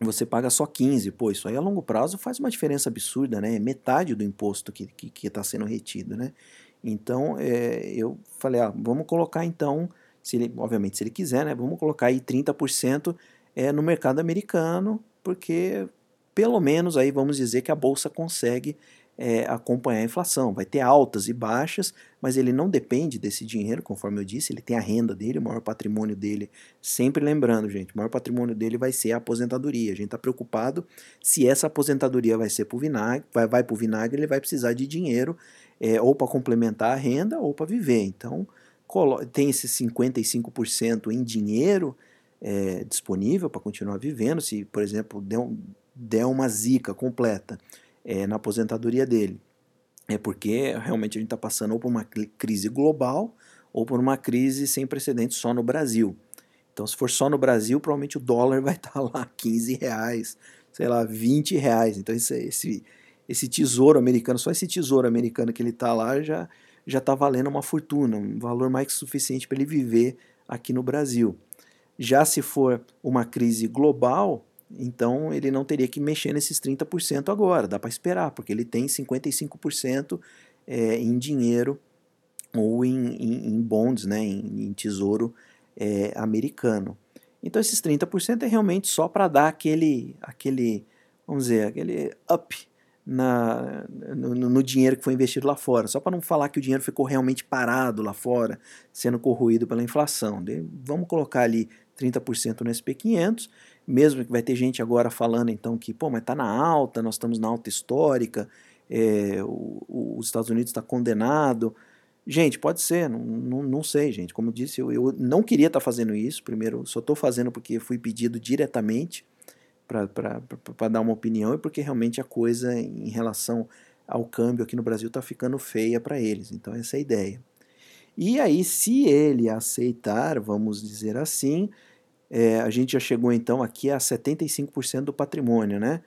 você paga só 15%. Pô, isso aí a longo prazo faz uma diferença absurda, né? É metade do imposto que está que, que tá sendo retido, né? Então, é, eu falei, ah, vamos colocar então, se ele, obviamente se ele quiser, né? Vamos colocar aí 30% é, no mercado americano, porque pelo menos aí vamos dizer que a bolsa consegue é, acompanhar a inflação. Vai ter altas e baixas, mas ele não depende desse dinheiro, conforme eu disse, ele tem a renda dele, o maior patrimônio dele. Sempre lembrando, gente, o maior patrimônio dele vai ser a aposentadoria. A gente está preocupado se essa aposentadoria vai ser para o vinagre, vai, vai o vinagre, ele vai precisar de dinheiro é, ou para complementar a renda ou para viver. Então, tem esses 55% em dinheiro é, disponível para continuar vivendo, se, por exemplo, der, um, der uma zica completa é, na aposentadoria dele. É porque realmente a gente está passando ou por uma crise global ou por uma crise sem precedentes só no Brasil. Então, se for só no Brasil, provavelmente o dólar vai estar tá lá 15 reais, sei lá, 20 reais. Então, esse, esse, esse tesouro americano, só esse tesouro americano que ele está lá já já está valendo uma fortuna, um valor mais que suficiente para ele viver aqui no Brasil. Já se for uma crise global, então ele não teria que mexer nesses 30% agora, dá para esperar, porque ele tem 55% é, em dinheiro ou em, em, em bonds, né, em, em tesouro é, americano. Então esses 30% é realmente só para dar aquele, aquele, vamos dizer, aquele up na, no, no, dinheiro que foi investido lá fora, só para não falar que o dinheiro ficou realmente parado lá fora, sendo corroído pela inflação. De, vamos colocar ali 30% no SP500, mesmo que vai ter gente agora falando então que, pô, mas está na alta, nós estamos na alta histórica, é, o, o, os Estados Unidos está condenado. Gente, pode ser, não, não, não, sei, gente. Como eu disse, eu, eu não queria estar tá fazendo isso. Primeiro, só estou fazendo porque fui pedido diretamente para dar uma opinião e porque realmente a coisa em relação ao câmbio aqui no Brasil está ficando feia para eles. Então, essa é a ideia. E aí, se ele aceitar, vamos dizer assim, é, a gente já chegou então aqui a 75% do patrimônio, né?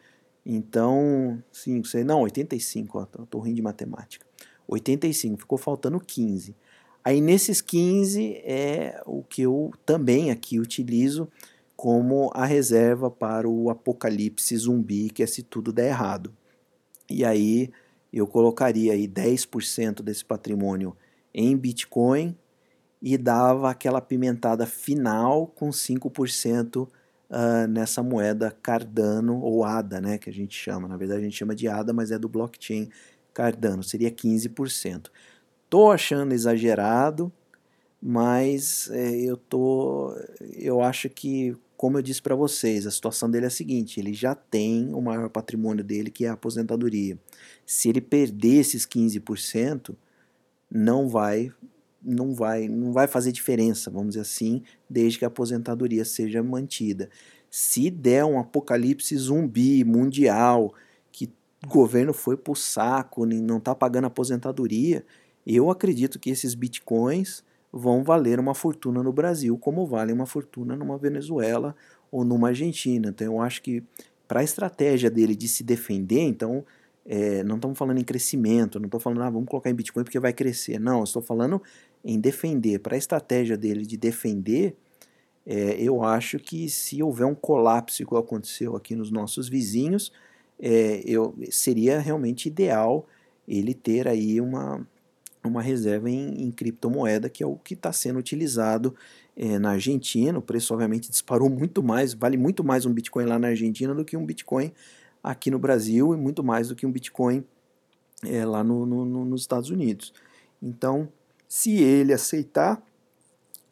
Então, 5, 6, não, 85, ó, tô, tô ruim de matemática. 85, ficou faltando 15. Aí nesses 15 é o que eu também aqui utilizo como a reserva para o apocalipse zumbi, que é se tudo der errado. E aí eu colocaria aí 10% desse patrimônio em Bitcoin e dava aquela pimentada final com 5% uh, ah, nessa moeda Cardano ou ADA, né, que a gente chama. Na verdade a gente chama de ADA, mas é do blockchain Cardano, seria 15%. Tô achando exagerado, mas é, eu tô eu acho que como eu disse para vocês, a situação dele é a seguinte: ele já tem o maior patrimônio dele, que é a aposentadoria. Se ele perder esses 15%, não vai não vai não vai fazer diferença, vamos dizer assim, desde que a aposentadoria seja mantida. Se der um apocalipse zumbi mundial, que o governo foi pro saco, não está pagando aposentadoria, eu acredito que esses bitcoins vão valer uma fortuna no Brasil, como valem uma fortuna numa Venezuela ou numa Argentina. Então eu acho que para a estratégia dele de se defender, então é, não estamos falando em crescimento, não estou falando, ah, vamos colocar em Bitcoin porque vai crescer. Não, estou falando em defender. Para a estratégia dele de defender, é, eu acho que se houver um colapso igual aconteceu aqui nos nossos vizinhos, é, eu, seria realmente ideal ele ter aí uma, uma reserva em, em criptomoeda, que é o que está sendo utilizado é, na Argentina. O preço, obviamente, disparou muito mais, vale muito mais um Bitcoin lá na Argentina do que um Bitcoin aqui no Brasil e muito mais do que um Bitcoin é, lá no, no, no, nos Estados Unidos. Então, se ele aceitar,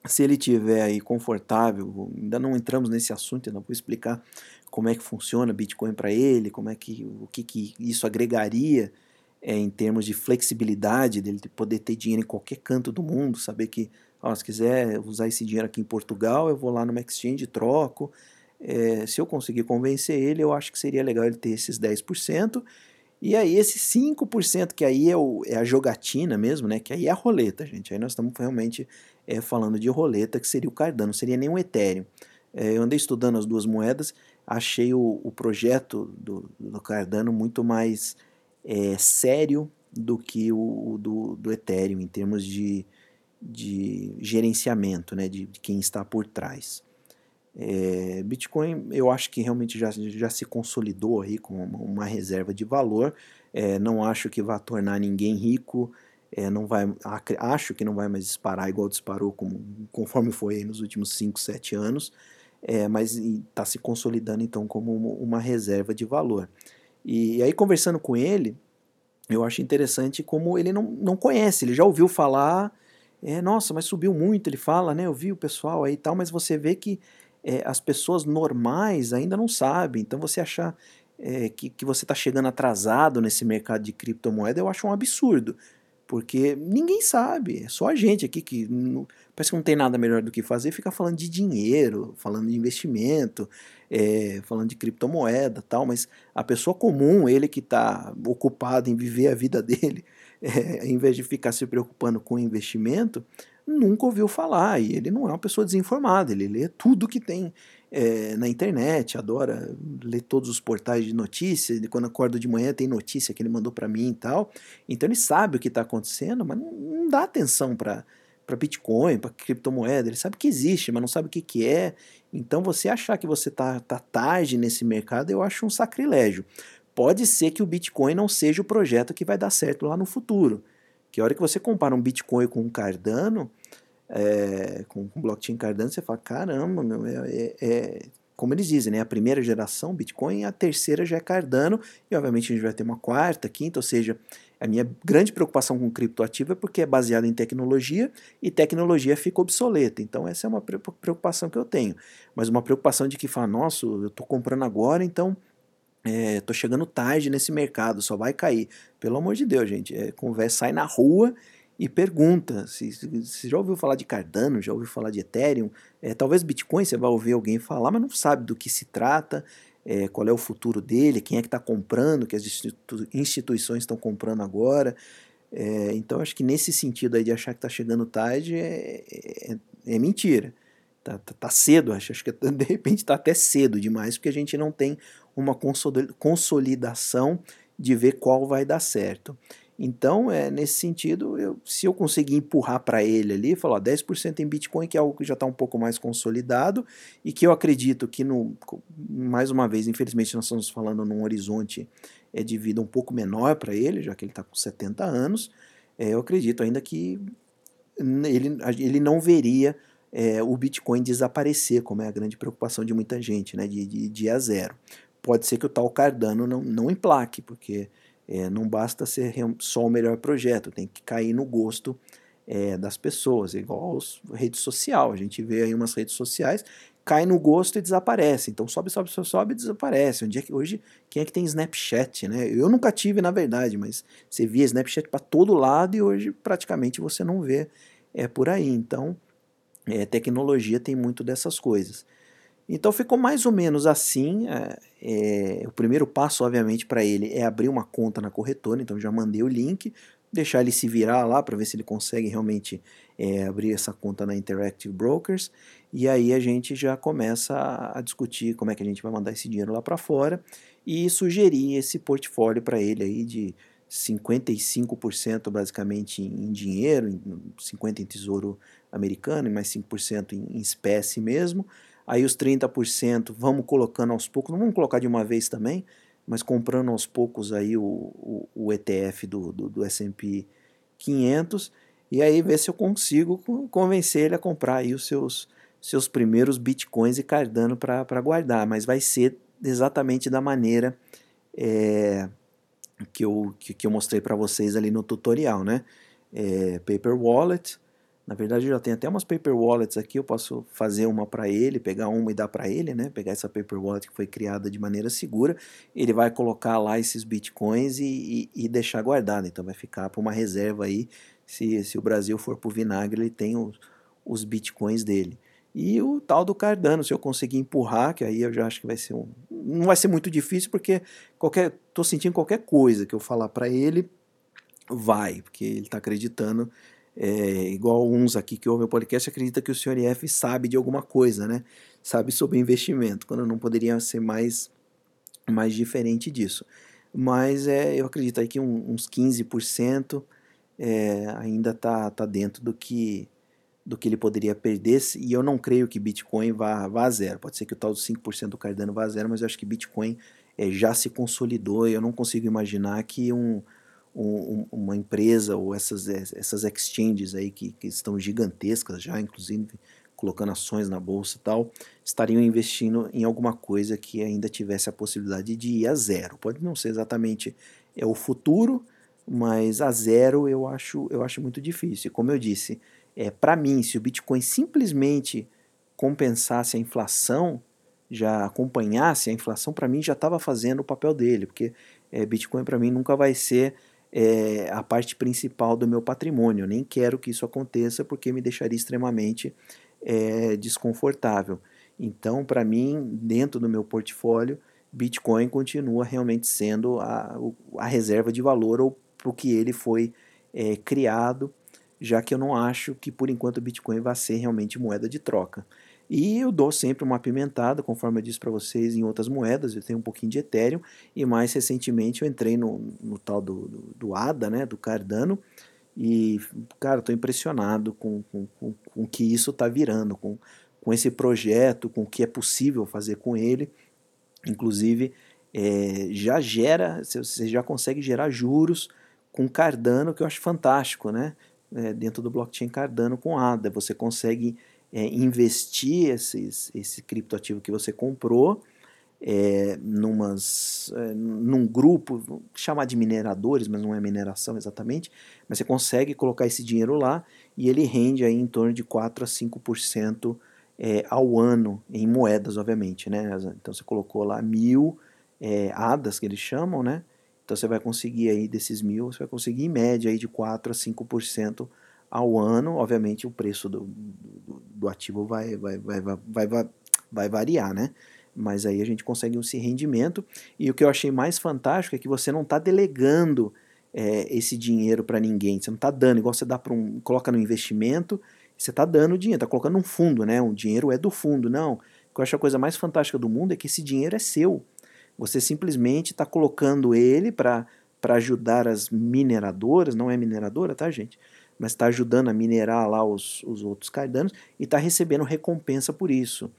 se ele tiver aí confortável, ainda não entramos nesse assunto, ainda vou explicar como é que funciona Bitcoin para ele, como é que o que, que isso agregaria é, em termos de flexibilidade, dele poder ter dinheiro em qualquer canto do mundo, saber que, ó, se quiser usar esse dinheiro aqui em Portugal, eu vou lá no exchange, troco. É, se eu conseguir convencer ele, eu acho que seria legal ele ter esses 10%. E aí, esse 5%, que aí é, o, é, a jogatina mesmo, né? Que aí é a roleta, gente. Aí nós estamos realmente é, falando de roleta, que seria o Cardano, não seria nem o Ethereum. É, eu andei estudando as duas moedas, achei o, o projeto do, do Cardano muito mais é, sério do que o, do, do Ethereum em termos de, de gerenciamento, né, de, de quem está por trás. É, Bitcoin eu acho que realmente já, já se consolidou aí com uma, uma reserva de valor. É, não acho que vá tornar ninguém rico. É, não vai, acho que não vai mais disparar igual disparou como, conforme foi nos últimos 5, 7 anos, é, mas está se consolidando então como uma reserva de valor. E, e aí, conversando com ele, eu acho interessante como ele não, não conhece, ele já ouviu falar, é, nossa, mas subiu muito, ele fala, né? Eu vi o pessoal aí e tal, mas você vê que é, as pessoas normais ainda não sabem. Então você achar é, que, que você está chegando atrasado nesse mercado de criptomoeda, eu acho um absurdo. Porque ninguém sabe, é só a gente aqui que não, parece que não tem nada melhor do que fazer, fica falando de dinheiro, falando de investimento, é, falando de criptomoeda tal, mas a pessoa comum, ele que está ocupado em viver a vida dele, é, em vez de ficar se preocupando com investimento, nunca ouviu falar. E ele não é uma pessoa desinformada, ele lê tudo que tem é, na internet, adora ler todos os portais de notícias, quando acorda de manhã tem notícia que ele mandou para mim e tal. Então ele sabe o que está acontecendo, mas não, não dá atenção para para Bitcoin, para criptomoeda, ele sabe que existe, mas não sabe o que, que é. Então você achar que você está tá tarde nesse mercado, eu acho um sacrilégio. Pode ser que o Bitcoin não seja o projeto que vai dar certo lá no futuro. Que a hora que você compara um Bitcoin com um Cardano, é, com, com blockchain Cardano, você fala, caramba, meu, é, é, é, como eles dizem, né, a primeira geração Bitcoin, a terceira já é Cardano, e obviamente a gente vai ter uma quarta, quinta, ou seja, a minha grande preocupação com criptoativo é porque é baseado em tecnologia e tecnologia fica obsoleta. Então essa é uma preocupação que eu tenho. Mas uma preocupação de que fala, nossa, eu estou comprando agora, então é, chegando tarde nesse mercado, só vai cair. Pelo amor de Deus, gente, é, conversa, sai na rua e pergunta se, se, já ouviu falar de Cardano, já ouviu falar de Ethereum, é, talvez Bitcoin você vai ouvir alguém falar, mas não sabe do que se trata, é, qual é o futuro dele, quem é que está comprando, que as institu instituições estão comprando agora. É, então acho que nesse sentido aí de achar que está chegando tarde é, é, é, mentira. Tá, tá, tá, cedo, acho, acho que de repente está até cedo demais, porque a gente não tem uma consolidação de ver qual vai dar certo. Então, é, nesse sentido, eu, se eu conseguir empurrar para ele ali, falar 10% em Bitcoin, que é algo que já está um pouco mais consolidado e que eu acredito que, no, mais uma vez, infelizmente, nós estamos falando num horizonte é, de vida um pouco menor para ele, já que ele está com 70 anos, é, eu acredito ainda que ele, ele não veria é, o Bitcoin desaparecer, como é a grande preocupação de muita gente, né, de, de, de a zero. Pode ser que o tal Cardano não, não emplaque, porque é, não basta ser só o melhor projeto, tem que cair no gosto é, das pessoas, igual a rede social. A gente vê aí umas redes sociais, cai no gosto e desaparece. Então sobe, sobe, sobe, sobe e desaparece. Onde é que, hoje, quem é que tem Snapchat, né? Eu nunca tive, na verdade, mas você via Snapchat para todo lado e hoje praticamente você não vê é, por aí. Então, é, tecnologia tem muito dessas coisas. Então ficou mais ou menos assim. É, é, o primeiro passo, obviamente, para ele é abrir uma conta na corretora. Então já mandei o link, deixar ele se virar lá para ver se ele consegue realmente é, abrir essa conta na Interactive Brokers. E aí a gente já começa a, a discutir como é que a gente vai mandar esse dinheiro lá para fora e sugerir esse portfólio para ele aí de 55% basicamente em dinheiro, 50% em tesouro americano e mais 5% em espécie mesmo. Aí os 30% vamos colocando aos poucos, não vamos colocar de uma vez também, mas comprando aos poucos aí o, o, o ETF do, do, do S&P 500 e aí ver se eu consigo convencer ele a comprar aí os seus, seus primeiros bitcoins e Cardano para guardar, mas vai ser exatamente da maneira é, que, eu, que, que eu mostrei para vocês ali no tutorial, né? É, paper Wallet, na verdade, eu já tenho até umas paper wallets aqui, eu posso fazer uma para ele, pegar uma e dar para ele, né? Pegar essa paper wallet que foi criada de maneira segura, ele vai colocar lá esses bitcoins e, e, e deixar guardado. Então vai ficar para uma reserva aí, se, se o Brasil for pro vinagre, ele tem os, os bitcoins dele. E o tal do Cardano, se eu conseguir empurrar, que aí eu já acho que vai ser um. Não vai ser muito difícil, porque qualquer. tô sentindo qualquer coisa que eu falar para ele, vai, porque ele está acreditando é, igual uns aqui que ouvem o podcast, acredita que o senhor IF sabe de alguma coisa, né? Sabe sobre investimento, quando não poderia ser mais, mais diferente disso. Mas é, eu acredito aí que um, uns 15% é, ainda está tá dentro do que, do que ele poderia perder, e eu não creio que Bitcoin vá, vá a zero. Pode ser que o tal dos 5% do Cardano vá a zero, mas eu acho que Bitcoin é, já se consolidou, eu não consigo imaginar que um um, uma empresa ou essas, essas exchanges aí que, que estão gigantescas já, inclusive colocando ações na bolsa e tal, estariam investindo em alguma coisa que ainda tivesse a possibilidade de ir a zero. Pode não ser exatamente é o futuro, mas a zero eu acho, eu acho muito difícil. Como eu disse, é, para mim, se o Bitcoin simplesmente compensasse a inflação, já acompanhasse a inflação, para mim já estava fazendo o papel dele, porque é, Bitcoin para mim nunca vai ser é, a parte principal do meu patrimônio. Nem quero que isso aconteça porque me deixaria extremamente é, desconfortável. Então, para mim, dentro do meu portfólio, Bitcoin continua realmente sendo a, a reserva de valor ou o que ele foi é, criado, já que eu não acho que por enquanto o Bitcoin vai ser realmente moeda de troca. E eu dou sempre uma apimentada, conforme eu disse para vocês, em outras moedas. Eu tenho um pouquinho de Ethereum. E mais recentemente eu entrei no, no tal do, do, do, ADA, né, do Cardano. E, cara, estou impressionado com, com, com, com que isso está virando, com, com esse projeto, com o que é possível fazer com ele. Inclusive, é, já gera, você já consegue gerar juros com Cardano, que eu acho fantástico, né? É, dentro do blockchain Cardano com ADA. Você consegue é, investir esses, esse criptoativo que você comprou é, numas, é, num grupo, chamar de mineradores, mas não é mineração exatamente, mas você consegue colocar esse dinheiro lá e ele rende aí em torno de 4 a 5% é, ao ano, em moedas, obviamente, né? Então você colocou lá mil é, ADAS, que eles chamam, né? Então você vai conseguir aí desses mil, você vai conseguir em média aí de 4 a 5% ao ano, obviamente o preço do, do, do ativo vai, vai, vai, vai, vai, vai variar, né? Mas aí a gente consegue esse rendimento. E o que eu achei mais fantástico é que você não está delegando é, esse dinheiro para ninguém. Você não está dando, igual você dá para um. coloca no investimento Você está dando dinheiro, está colocando um fundo, né? O dinheiro é do fundo. Não. O que eu acho a coisa mais fantástica do mundo é que esse dinheiro é seu. Você simplesmente está colocando ele para ajudar as mineradoras, não é mineradora, tá, gente? Mas está ajudando a minerar lá os, os outros cardanos e está recebendo recompensa por isso.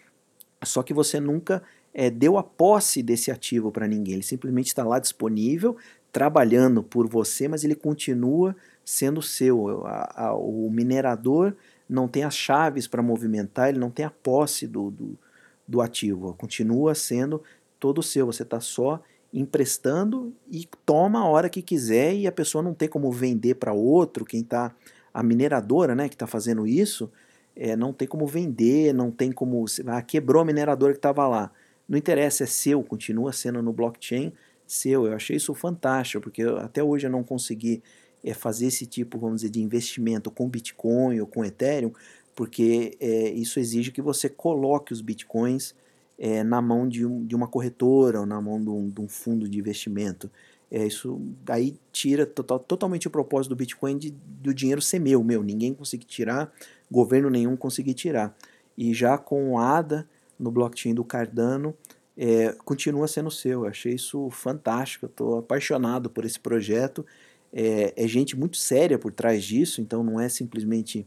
Só que você nunca é, deu a posse desse ativo para ninguém. Ele simplesmente está lá disponível, trabalhando por você, mas ele continua sendo seu. A, a, o minerador não tem as chaves para movimentar, ele não tem a posse do, do, do ativo. Continua sendo todo seu. Você está só emprestando e toma a hora que quiser e a pessoa não tem como vender para outro. Quem está a mineradora, né, que está fazendo isso, é, não tem como vender, não tem como. Ah, quebrou a mineradora que estava lá. Não interessa, é seu, continua sendo no blockchain seu. Eu achei isso fantástico, porque até hoje eu não consegui é, fazer esse tipo, vamos dizer, de investimento com Bitcoin ou com Ethereum, porque é, isso exige que você coloque os Bitcoins é, na mão de, um, de, uma corretora ou na mão de um, de um fundo de investimento. É, isso aí tira total, totalmente o propósito do Bitcoin de, do dinheiro ser meu, meu. Ninguém conseguir tirar, governo nenhum conseguir tirar. E já com o ADA no blockchain do Cardano, é, continua sendo seu. Eu achei isso fantástico. Estou apaixonado por esse projeto. É, é, gente muito séria por trás disso, então não é simplesmente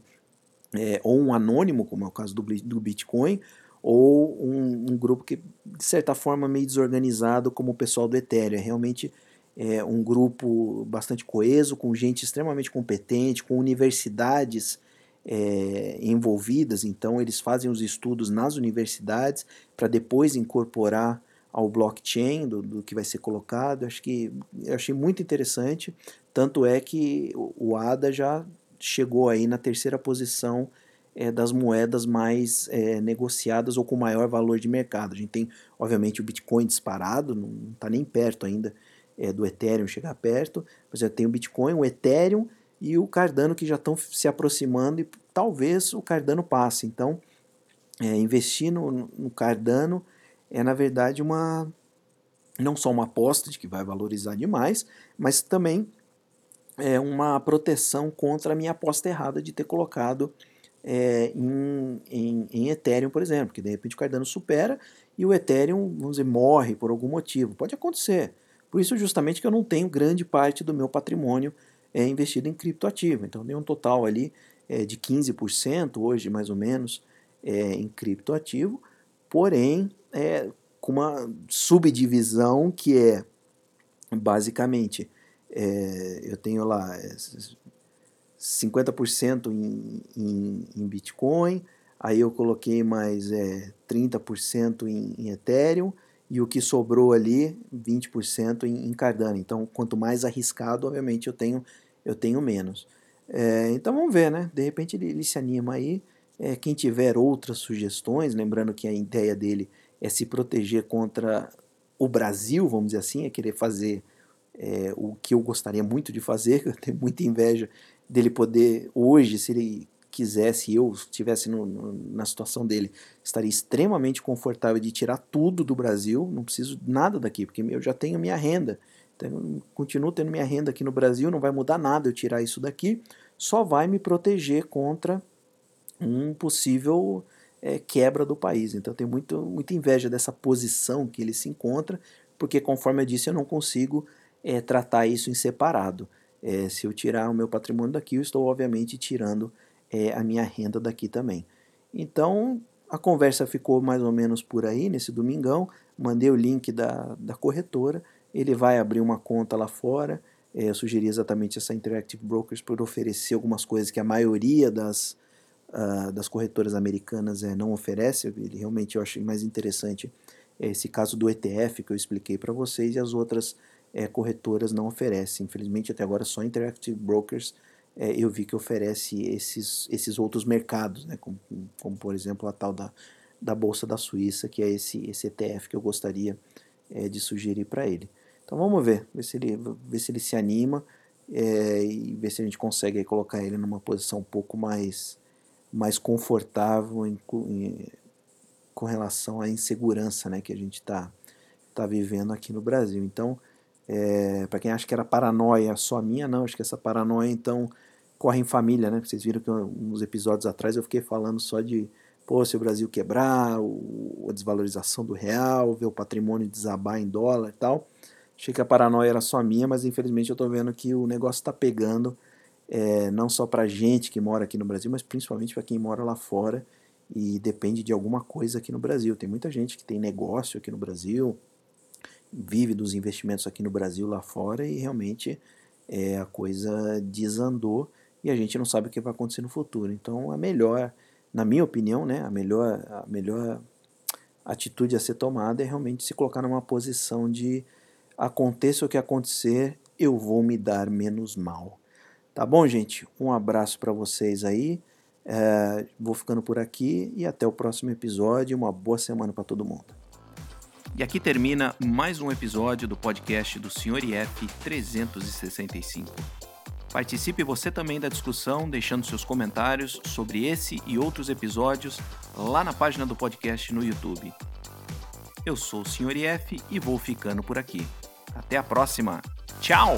é, ou um anônimo, como é o caso do, do Bitcoin, ou um, um, grupo que, de certa forma, meio desorganizado, como o pessoal do Ethereum. É realmente é, um grupo bastante coeso, com gente extremamente competente, com universidades é, envolvidas, então eles fazem os estudos nas universidades para depois incorporar ao blockchain do, do, que vai ser colocado. Acho que eu achei muito interessante. Tanto é que o ADA já chegou aí na terceira posição é, das moedas mais é, negociadas ou com maior valor de mercado. A gente tem, obviamente, o Bitcoin disparado, não está nem perto ainda é, do Ethereum chegar perto, mas já tem o Bitcoin, o Ethereum e o Cardano que já estão se aproximando e talvez o Cardano passe. Então, é, investir no, no Cardano é na verdade uma não só uma aposta de que vai valorizar demais, mas também é uma proteção contra a minha aposta errada de ter colocado é, em, em, em, Ethereum, por exemplo, que de repente o Cardano supera e o Ethereum, vamos dizer, morre por algum motivo. Pode acontecer. Por isso, justamente, que eu não tenho grande parte do meu patrimônio é, investido em criptoativo. Então, tem um total ali é, de 15% hoje, mais ou menos, é, em criptoativo, porém, é, com uma subdivisão que é basicamente é, eu tenho lá 50% é, em, em, em, Bitcoin, aí eu coloquei mais é, 30% em, em Ethereum e o que sobrou ali 20% em, em Cardano. Então, quanto mais arriscado, obviamente eu tenho eu tenho menos. É, então vamos ver, né? De repente ele, ele se anima aí. É, quem tiver outras sugestões, lembrando que a ideia dele é se proteger contra o Brasil, vamos dizer assim, é querer fazer é, o que eu gostaria muito de fazer, eu tenho muita inveja dele poder, hoje, se ele quisesse, eu estivesse no, no, na situação dele, estaria extremamente confortável de tirar tudo do Brasil, não preciso nada daqui, porque eu já tenho minha renda, então, continuo tendo minha renda aqui no Brasil, não vai mudar nada eu tirar isso daqui, só vai me proteger contra um possível é, quebra do país. Então, eu tenho muito, muita inveja dessa posição que ele se encontra, porque, conforme eu disse, eu não consigo é, tratar isso em separado. É, se eu tirar o meu patrimônio daqui, eu estou, obviamente, tirando é, a minha renda daqui também. Então, a conversa ficou mais ou menos por aí nesse domingão. Mandei o link da, da corretora. Ele vai abrir uma conta lá fora. É, eu sugeri exatamente essa Interactive Brokers por oferecer algumas coisas que a maioria das, uh, das corretoras americanas é, não oferece. Ele realmente eu achei mais interessante esse caso do ETF que eu expliquei para vocês e as outras é, corretoras não oferecem. Infelizmente, até agora, só Interactive Brokers é, eu vi que oferece esses, esses outros mercados, né, como, como, por exemplo a tal da, da Bolsa da Suíça, que é esse, esse ETF que eu gostaria é, de sugerir para ele. Então vamos ver, ver se ele, ver se ele se anima é, e ver se a gente consegue colocar ele numa posição um pouco mais, mais confortável em, em, com relação à insegurança né, que a gente está tá vivendo aqui no Brasil. Então, é, para quem acha que era paranoia só minha, não, acho que essa paranoia então corre em família, né? Vocês viram que uns episódios atrás eu fiquei falando só de pô, se o Brasil quebrar, o, a desvalorização do real, ver o patrimônio desabar em dólar e tal. Achei que a paranoia era só minha, mas infelizmente eu estou vendo que o negócio está pegando, é, não só para gente que mora aqui no Brasil, mas principalmente para quem mora lá fora e depende de alguma coisa aqui no Brasil. Tem muita gente que tem negócio aqui no Brasil, vive dos investimentos aqui no Brasil, lá fora, e realmente é, a coisa desandou e a gente não sabe o que vai acontecer no futuro. Então, a melhor na minha opinião, né, a melhor, a melhor atitude a ser tomada é realmente se colocar numa posição de aconteça o que acontecer, eu vou me dar menos mal. Tá bom, gente? Um abraço para vocês aí. É, vou ficando por aqui e até o próximo episódio. Uma boa semana para todo mundo. E aqui termina mais um episódio do podcast do Sr. IF 365. Participe você também da discussão, deixando seus comentários sobre esse e outros episódios lá na página do podcast no YouTube. Eu sou o Sr. IF e vou ficando por aqui. Até a próxima. Tchau!